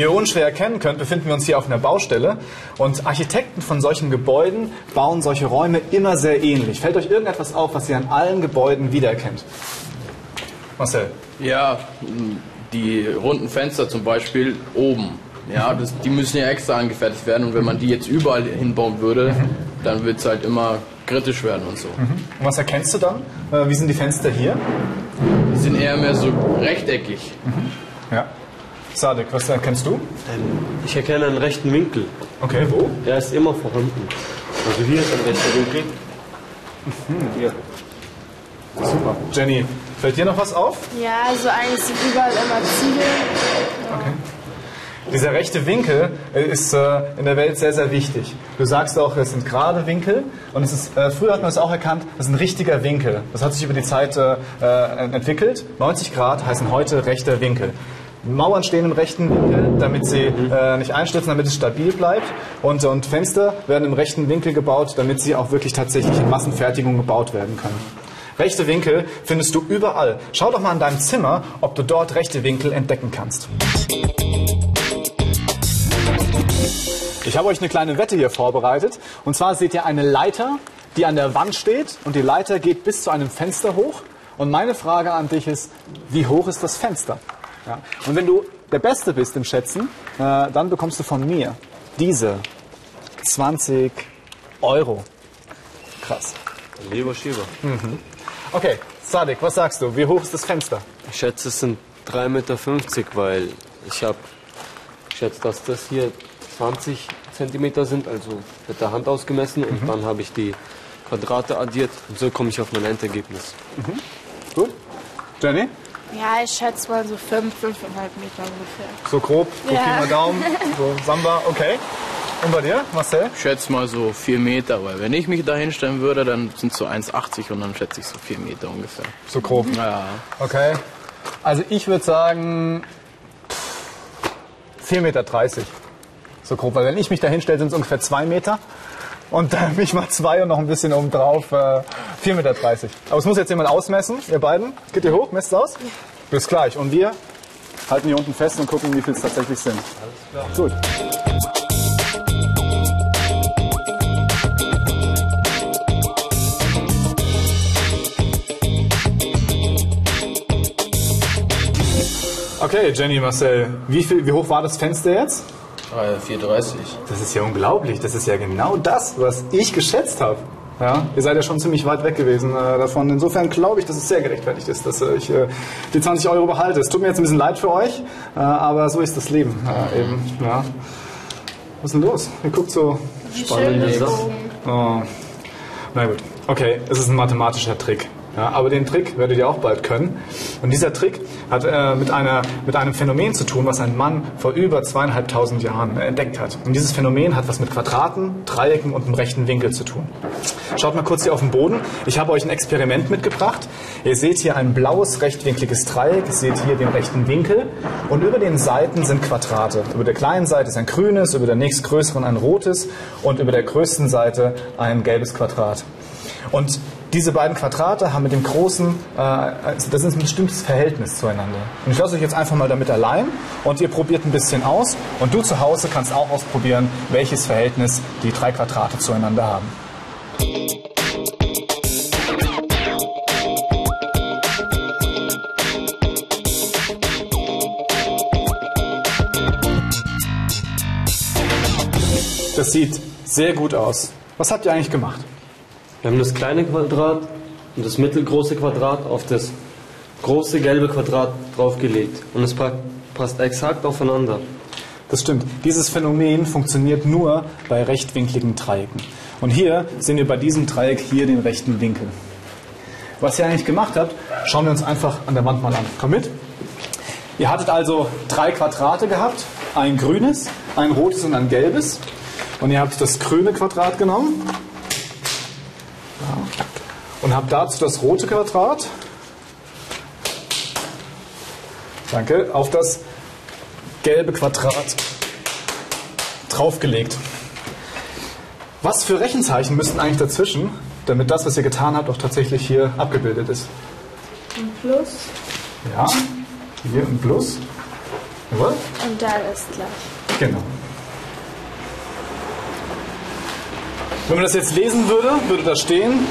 Wie ihr unschwer erkennen könnt, befinden wir uns hier auf einer Baustelle und Architekten von solchen Gebäuden bauen solche Räume immer sehr ähnlich. Fällt euch irgendetwas auf, was ihr an allen Gebäuden wiedererkennt? Marcel? Ja, die runden Fenster zum Beispiel oben. Ja, das, die müssen ja extra angefertigt werden und wenn man die jetzt überall hinbauen würde, dann wird es halt immer kritisch werden und so. Und was erkennst du dann? Äh, Wie sind die Fenster hier? Die sind eher mehr so rechteckig. Ja. Sadek, was erkennst du? Ich erkenne einen rechten Winkel. Okay, wo? Der ist immer vorhanden. Also hier ist ein rechter Winkel. Hier. Super. Jenny, fällt dir noch was auf? Ja, also eigentlich sind überall immer Ziegel. Dieser rechte Winkel äh, ist äh, in der Welt sehr, sehr wichtig. Du sagst auch, es sind gerade Winkel und es ist, äh, früher hat man es auch erkannt, das ist ein richtiger Winkel. Das hat sich über die Zeit äh, äh, entwickelt. 90 Grad heißen heute rechter Winkel. Mauern stehen im rechten Winkel, damit sie äh, nicht einstürzen, damit es stabil bleibt. Und, und Fenster werden im rechten Winkel gebaut, damit sie auch wirklich tatsächlich in Massenfertigung gebaut werden können. Rechte Winkel findest du überall. Schau doch mal in deinem Zimmer, ob du dort rechte Winkel entdecken kannst. Ich habe euch eine kleine Wette hier vorbereitet. Und zwar seht ihr eine Leiter, die an der Wand steht. Und die Leiter geht bis zu einem Fenster hoch. Und meine Frage an dich ist, wie hoch ist das Fenster? Ja. Und wenn du der Beste bist im Schätzen, äh, dann bekommst du von mir diese 20 Euro. Krass. Lieber Schieber. Okay, Sadik, was sagst du? Wie hoch ist das Fenster? Ich schätze, es sind 3,50 Meter, weil ich habe schätze, dass das hier 20 Zentimeter sind, also mit der Hand ausgemessen und dann habe ich die Quadrate addiert und so komme ich auf mein Endergebnis. Gut? Jenny? Ja, ich schätze mal so 5, 5,5 Meter ungefähr. So grob, so Ja. Pi mal Daumen, so Samba, okay. Und bei dir, Marcel? Ich schätze mal so 4 Meter, weil wenn ich mich da hinstellen würde, dann sind es so 1,80 und dann schätze ich so 4 Meter ungefähr. So grob. Ja, Okay. Also ich würde sagen 4,30 Meter. So grob, weil wenn ich mich da hinstelle, sind es ungefähr 2 Meter. Und dann mich mal zwei und noch ein bisschen oben drauf, äh, 4,30 Meter. Aber es muss jetzt jemand ausmessen, ihr beiden. Geht ihr hoch, messt aus? Bis gleich. Und wir halten hier unten fest und gucken, wie viel es tatsächlich sind. Alles klar. Gut. Okay, Jenny, Marcel, wie, viel, wie hoch war das Fenster jetzt? 4,30. Das ist ja unglaublich. Das ist ja genau das, was ich geschätzt habe. Ja, ihr seid ja schon ziemlich weit weg gewesen äh, davon. Insofern glaube ich, dass es sehr gerechtfertigt ist, dass äh, ich äh, die 20 Euro behalte. Es tut mir jetzt ein bisschen leid für euch, äh, aber so ist das Leben äh, eben. Ja. Was ist denn los? Ihr guckt so spannend. Schön Sache. gebogen. Oh. Na gut, okay, es ist ein mathematischer Trick. Ja, aber den Trick werdet ihr auch bald können. Und dieser Trick hat äh, mit, einer, mit einem Phänomen zu tun, was ein Mann vor über zweieinhalbtausend Jahren entdeckt hat. Und dieses Phänomen hat was mit Quadraten, Dreiecken und einem rechten Winkel zu tun. Schaut mal kurz hier auf den Boden. Ich habe euch ein Experiment mitgebracht. Ihr seht hier ein blaues rechtwinkliges Dreieck. Ihr seht hier den rechten Winkel. Und über den Seiten sind Quadrate. Über der kleinen Seite ist ein grünes, über der nächstgrößeren ein rotes und über der größten Seite ein gelbes Quadrat. Und diese beiden Quadrate haben mit dem großen, äh, also das ist ein bestimmtes Verhältnis zueinander. Und ich lasse euch jetzt einfach mal damit allein und ihr probiert ein bisschen aus. Und du zu Hause kannst auch ausprobieren, welches Verhältnis die drei Quadrate zueinander haben. Das sieht sehr gut aus. Was habt ihr eigentlich gemacht? Wir haben das kleine Quadrat und das mittelgroße Quadrat auf das große gelbe Quadrat draufgelegt. Und es pa- passt exakt aufeinander. Das stimmt. Dieses Phänomen funktioniert nur bei rechtwinkligen Dreiecken. Und hier sehen wir bei diesem Dreieck hier den rechten Winkel. Was ihr eigentlich gemacht habt, schauen wir uns einfach an der Wand mal an. Komm mit. Ihr hattet also drei Quadrate gehabt, ein grünes, ein rotes und ein gelbes. Und ihr habt das grüne Quadrat genommen. Und habt dazu das rote Quadrat, danke, auf das gelbe Quadrat draufgelegt. Was für Rechenzeichen müssten eigentlich dazwischen, damit das, was ihr getan habt, auch tatsächlich hier abgebildet ist? Ein Plus. Ja, hier ein Plus. Jawohl. Und da ist gleich. Genau. Wenn man das jetzt lesen würde, würde da stehen,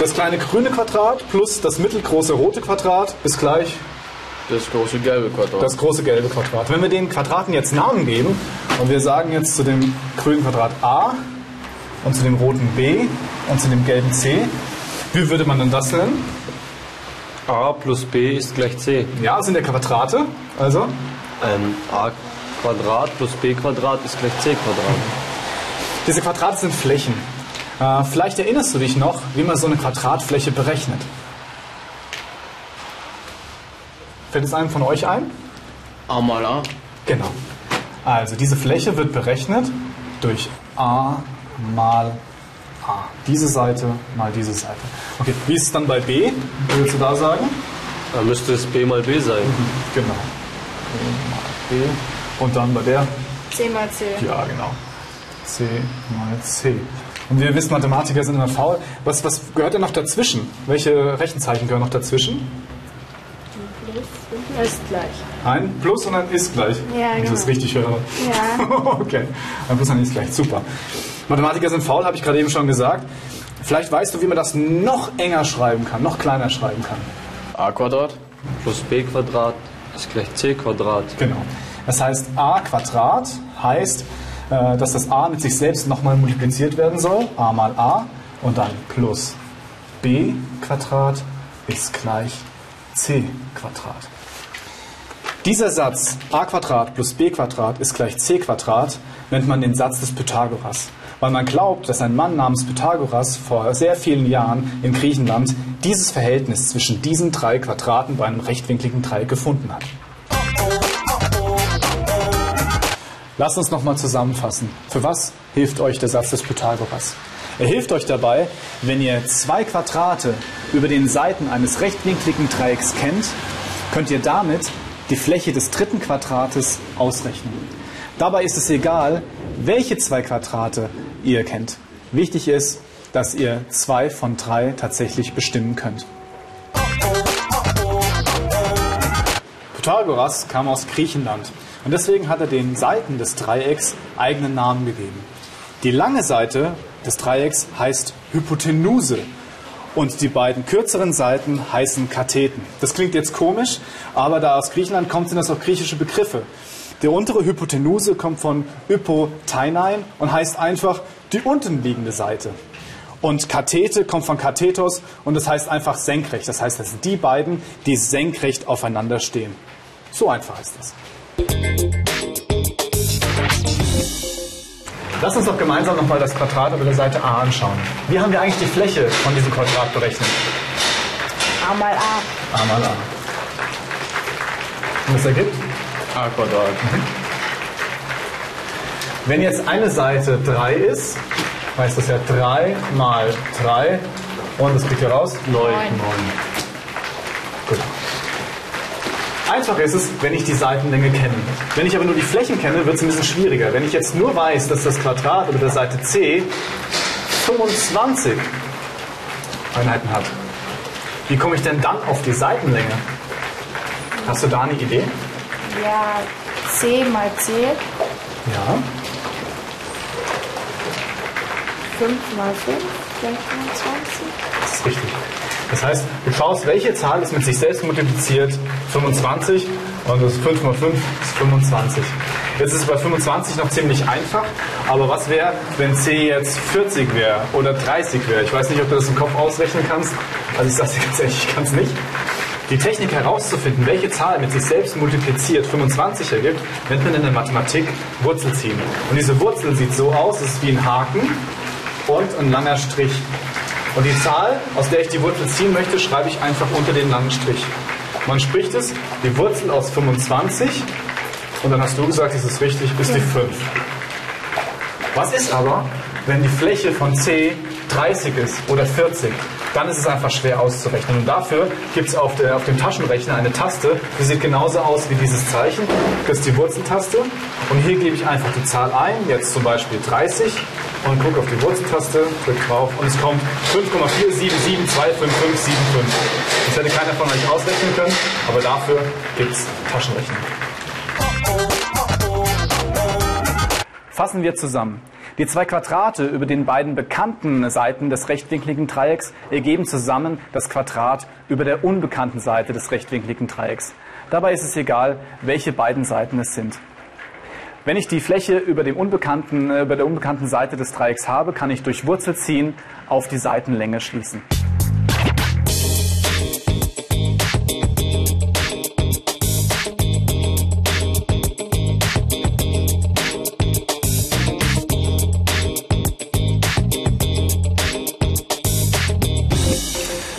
das kleine grüne Quadrat plus das mittelgroße rote Quadrat ist gleich Das große gelbe Quadrat. das große gelbe Quadrat. Wenn wir den Quadraten jetzt Namen geben und wir sagen jetzt zu dem grünen Quadrat A und zu dem roten B und zu dem gelben C, wie würde man denn das nennen? A plus B ist gleich C. Ja, das sind ja Quadrate, also Ähm, A Quadrat plus B Quadrat ist gleich C Quadrat. diese Quadrate sind Flächen. Äh, vielleicht erinnerst du dich noch, wie man so eine Quadratfläche berechnet. Fällt es einem von euch ein? A mal A. Genau. Also diese Fläche wird berechnet durch a mal a. Diese Seite mal diese Seite. Okay, wie ist es dann bei b? Willst du da sagen? Da müsste es B mal B sein. Genau. B mal b. Und dann bei der? C mal C. Ja, genau. c mal c. Und wir wissen, Mathematiker sind immer faul. Was, was gehört denn noch dazwischen? Welche Rechenzeichen gehören noch dazwischen? Ist gleich. Ein Plus und ein ist gleich. Ja, Wenn ich das genau. richtig höre. Ja. okay. Ein Plus und ein ist gleich. Super. Mathematiker sind faul, habe ich gerade eben schon gesagt. Vielleicht weißt du, wie man das noch enger schreiben kann, noch kleiner schreiben kann. A Quadrat. Plus B Quadrat ist gleich C Quadrat. Genau. Das heißt, a Quadrat heißt, äh, dass das a mit sich selbst nochmal multipliziert werden soll. a mal a und dann plus b Quadrat ist gleich c Quadrat. Dieser Satz a Quadrat plus b Quadrat ist gleich c Quadrat nennt man den Satz des Pythagoras. Weil man glaubt, dass ein Mann namens Pythagoras vor sehr vielen Jahren in Griechenland dieses Verhältnis zwischen diesen drei Quadraten bei einem rechtwinkligen Dreieck gefunden hat. Lasst uns nochmal zusammenfassen. Für was hilft euch der Satz des Pythagoras? Er hilft euch dabei, wenn ihr zwei Quadrate über den Seiten eines rechtwinkligen Dreiecks kennt, könnt ihr damit die Fläche des dritten Quadrates ausrechnen. Dabei ist es egal, welche zwei Quadrate ihr kennt. Wichtig ist, dass ihr zwei von drei tatsächlich bestimmen könnt. Pythagoras kam aus Griechenland und deswegen hat er den Seiten des Dreiecks eigenen Namen gegeben. Die lange Seite des Dreiecks heißt Hypotenuse und die beiden kürzeren Seiten heißen Katheten. Das klingt jetzt komisch, aber da aus Griechenland kommt, sind das auch griechische Begriffe. Der untere Hypotenuse kommt von Hypoteinein und heißt einfach die untenliegende Seite. Und Kathete kommt von Kathetos und das heißt einfach senkrecht. Das heißt, das sind die beiden, die senkrecht aufeinander stehen. So einfach ist das. Lass uns doch gemeinsam nochmal das Quadrat über der Seite A anschauen. Wie haben wir eigentlich die Fläche von diesem Quadrat berechnet? A mal A. A mal A. Und das ergibt? A Quadrat. Wenn jetzt eine Seite 3 ist, heißt das ja 3 mal 3 und das kriegt ihr raus? 9. Gut. Einfach ist es, wenn ich die Seitenlänge kenne. Wenn ich aber nur die Flächen kenne, wird es ein bisschen schwieriger. Wenn ich jetzt nur weiß, dass das Quadrat über der Seite C 25 Einheiten hat, wie komme ich denn dann auf die Seitenlänge? Hast du da eine Idee? Ja, C mal C. Ja. 5 mal 5 gleich 25. Das ist richtig. Das heißt, du schaust, welche Zahl ist mit sich selbst multipliziert, 25, und das 5 mal 5 ist 25. Jetzt ist es bei 25 noch ziemlich einfach, aber was wäre, wenn c jetzt 40 wäre oder 30 wäre? Ich weiß nicht, ob du das im Kopf ausrechnen kannst. Also ich sage dir ganz ehrlich, ich kann es nicht. Die Technik herauszufinden, welche Zahl mit sich selbst multipliziert 25 ergibt, nennt man in der Mathematik Wurzelziehen. Und diese Wurzel sieht so aus, es ist wie ein Haken und ein langer Strich. Und die Zahl, aus der ich die Wurzel ziehen möchte, schreibe ich einfach unter den langen Strich. Man spricht es, die Wurzel aus 25, und dann hast du gesagt, ist es richtig, ist die 5. Was ist aber, wenn die Fläche von C 30 ist oder 40? Dann ist es einfach schwer auszurechnen. Und dafür gibt es auf, auf dem Taschenrechner eine Taste, die sieht genauso aus wie dieses Zeichen. Das ist die Wurzeltaste. Und hier gebe ich einfach die Zahl ein, jetzt zum Beispiel 30, und gucke auf die Wurzeltaste, drücke drauf und es kommt 5,477255575. Das hätte keiner von euch ausrechnen können, aber dafür gibt es Taschenrechner. Fassen wir zusammen. Die zwei Quadrate über den beiden bekannten Seiten des rechtwinkligen Dreiecks ergeben zusammen das Quadrat über der unbekannten Seite des rechtwinkligen Dreiecks. Dabei ist es egal, welche beiden Seiten es sind. Wenn ich die Fläche über, dem unbekannten, äh, über der unbekannten Seite des Dreiecks habe, kann ich durch Wurzelziehen auf die Seitenlänge schließen.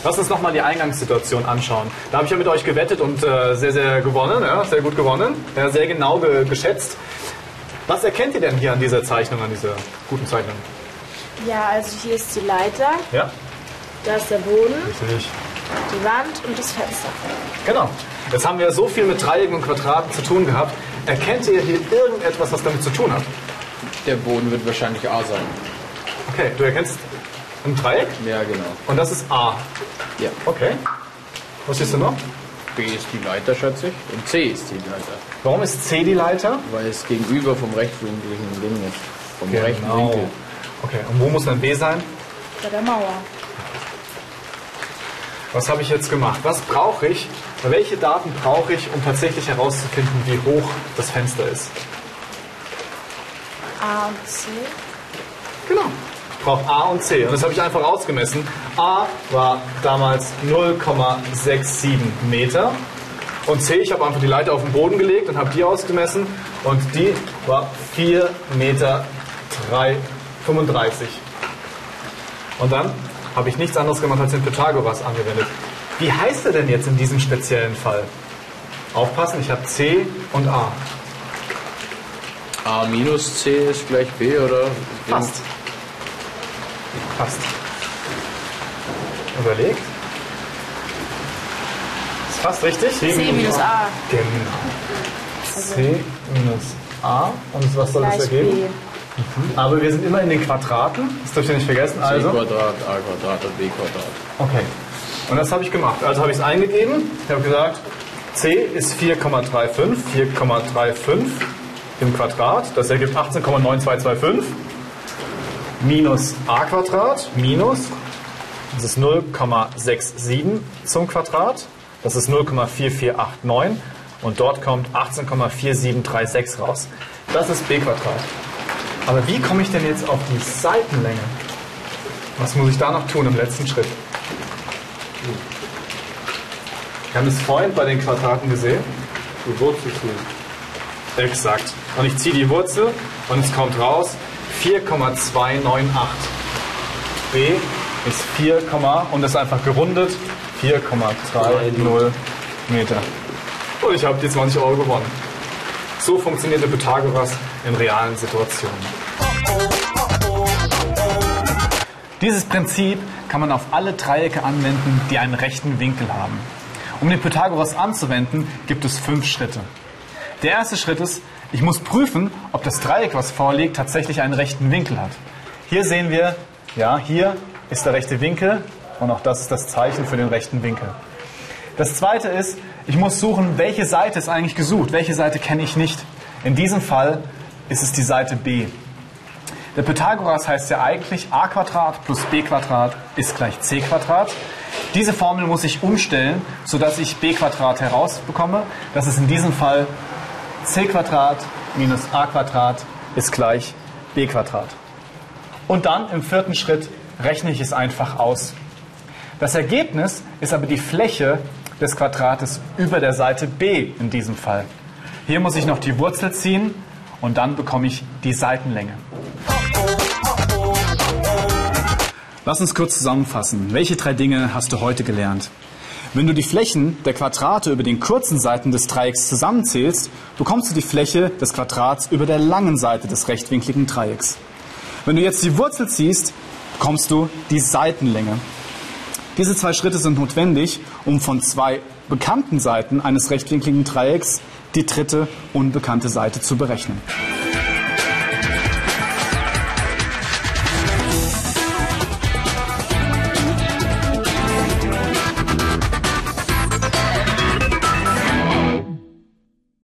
Lass uns nochmal die Eingangssituation anschauen. Da habe ich ja mit euch gewettet und äh, sehr, sehr gewonnen, ja, sehr gut gewonnen, ja, sehr genau ge geschätzt. Was erkennt ihr denn hier an dieser Zeichnung, an dieser guten Zeichnung? Ja, also hier ist die Leiter, Ja, da ist der Boden, richtig. die Wand und das Fenster. Genau. Jetzt haben wir so viel mit Dreiecken und Quadraten zu tun gehabt. Erkennt ihr hier irgendetwas, was damit zu tun hat? Der Boden wird wahrscheinlich A sein. Okay, du erkennst ein Dreieck Ja, genau. und das ist A. Ja. Okay. Was siehst du noch? B ist die Leiter, schätze ich. Und C ist die Leiter. Warum ist C die Leiter? Weil es gegenüber vom rechtwinkligen Ding ist. Vom rechten Genau. Winkel. Okay, und wo muss dann B sein? Bei der Mauer. Was habe ich jetzt gemacht? Was brauche ich? Welche Daten brauche ich, um tatsächlich herauszufinden, wie hoch das Fenster ist? A und C. Genau. Ich brauche A und C. Und das habe ich einfach ausgemessen. A war damals 0,67 Meter. Und C, ich habe einfach die Leiter auf den Boden gelegt und habe die ausgemessen. Und die war 4 Meter 3, 35. Und dann habe ich nichts anderes gemacht als den Pythagoras angewendet. Wie heißt er denn jetzt in diesem speziellen Fall? Aufpassen, ich habe C und A. A minus C ist gleich B, oder? Fast. Fast. Überlegt. Ist fast richtig. C minus A. Genau. C minus A. Und was soll das ergeben? B. Aber wir sind immer in den Quadraten. Das dürft ihr nicht vergessen. C Also. Quadrat, A Quadrat und B Quadrat. Okay. Und das habe ich gemacht. Also habe ich es eingegeben. Ich habe gesagt, C ist 4,35. 4,35 im Quadrat. Das ergibt 18,9225. Minus a Quadrat. Minus. Das ist 0,67 zum Quadrat. Das ist 0,4489. Und dort kommt 18,4736 raus. Das ist b Quadrat. Aber wie komme ich denn jetzt auf die Seitenlänge? Was muss ich da noch tun im letzten Schritt? Wir haben es vorhin bei den Quadraten gesehen. Die Wurzel ziehen. Exakt. Und ich ziehe die Wurzel und es kommt raus 4,298. B ist 4, und das ist einfach gerundet 4,30 Meter. Und ich habe die 20 Euro gewonnen. So funktioniert der Pythagoras in realen Situationen. Dieses Prinzip kann man auf alle Dreiecke anwenden, die einen rechten Winkel haben. Um den Pythagoras anzuwenden, gibt es fünf Schritte. Der erste Schritt ist, ich muss prüfen, ob das Dreieck, was vorliegt, tatsächlich einen rechten Winkel hat. Hier sehen wir, ja, hier ist der rechte Winkel und auch das ist das Zeichen für den rechten Winkel. Das zweite ist, ich muss suchen, welche Seite ist eigentlich gesucht, welche Seite kenne ich nicht. In diesem Fall ist es die Seite B. Der Pythagoras heißt ja eigentlich a plus b ist gleich c. Diese Formel muss ich umstellen, sodass ich b herausbekomme. Das ist in diesem Fall c minus a ist gleich b. Und dann im vierten Schritt rechne ich es einfach aus. Das Ergebnis ist aber die Fläche des Quadrates über der Seite b in diesem Fall. Hier muss ich noch die Wurzel ziehen und dann bekomme ich die Seitenlänge. Lass uns kurz zusammenfassen. Welche drei Dinge hast du heute gelernt? Wenn du die Flächen der Quadrate über den kurzen Seiten des Dreiecks zusammenzählst, bekommst du die Fläche des Quadrats über der langen Seite des rechtwinkligen Dreiecks. Wenn du jetzt die Wurzel ziehst, bekommst du die Seitenlänge. Diese zwei Schritte sind notwendig, um von zwei bekannten Seiten eines rechtwinkligen Dreiecks die dritte unbekannte Seite zu berechnen.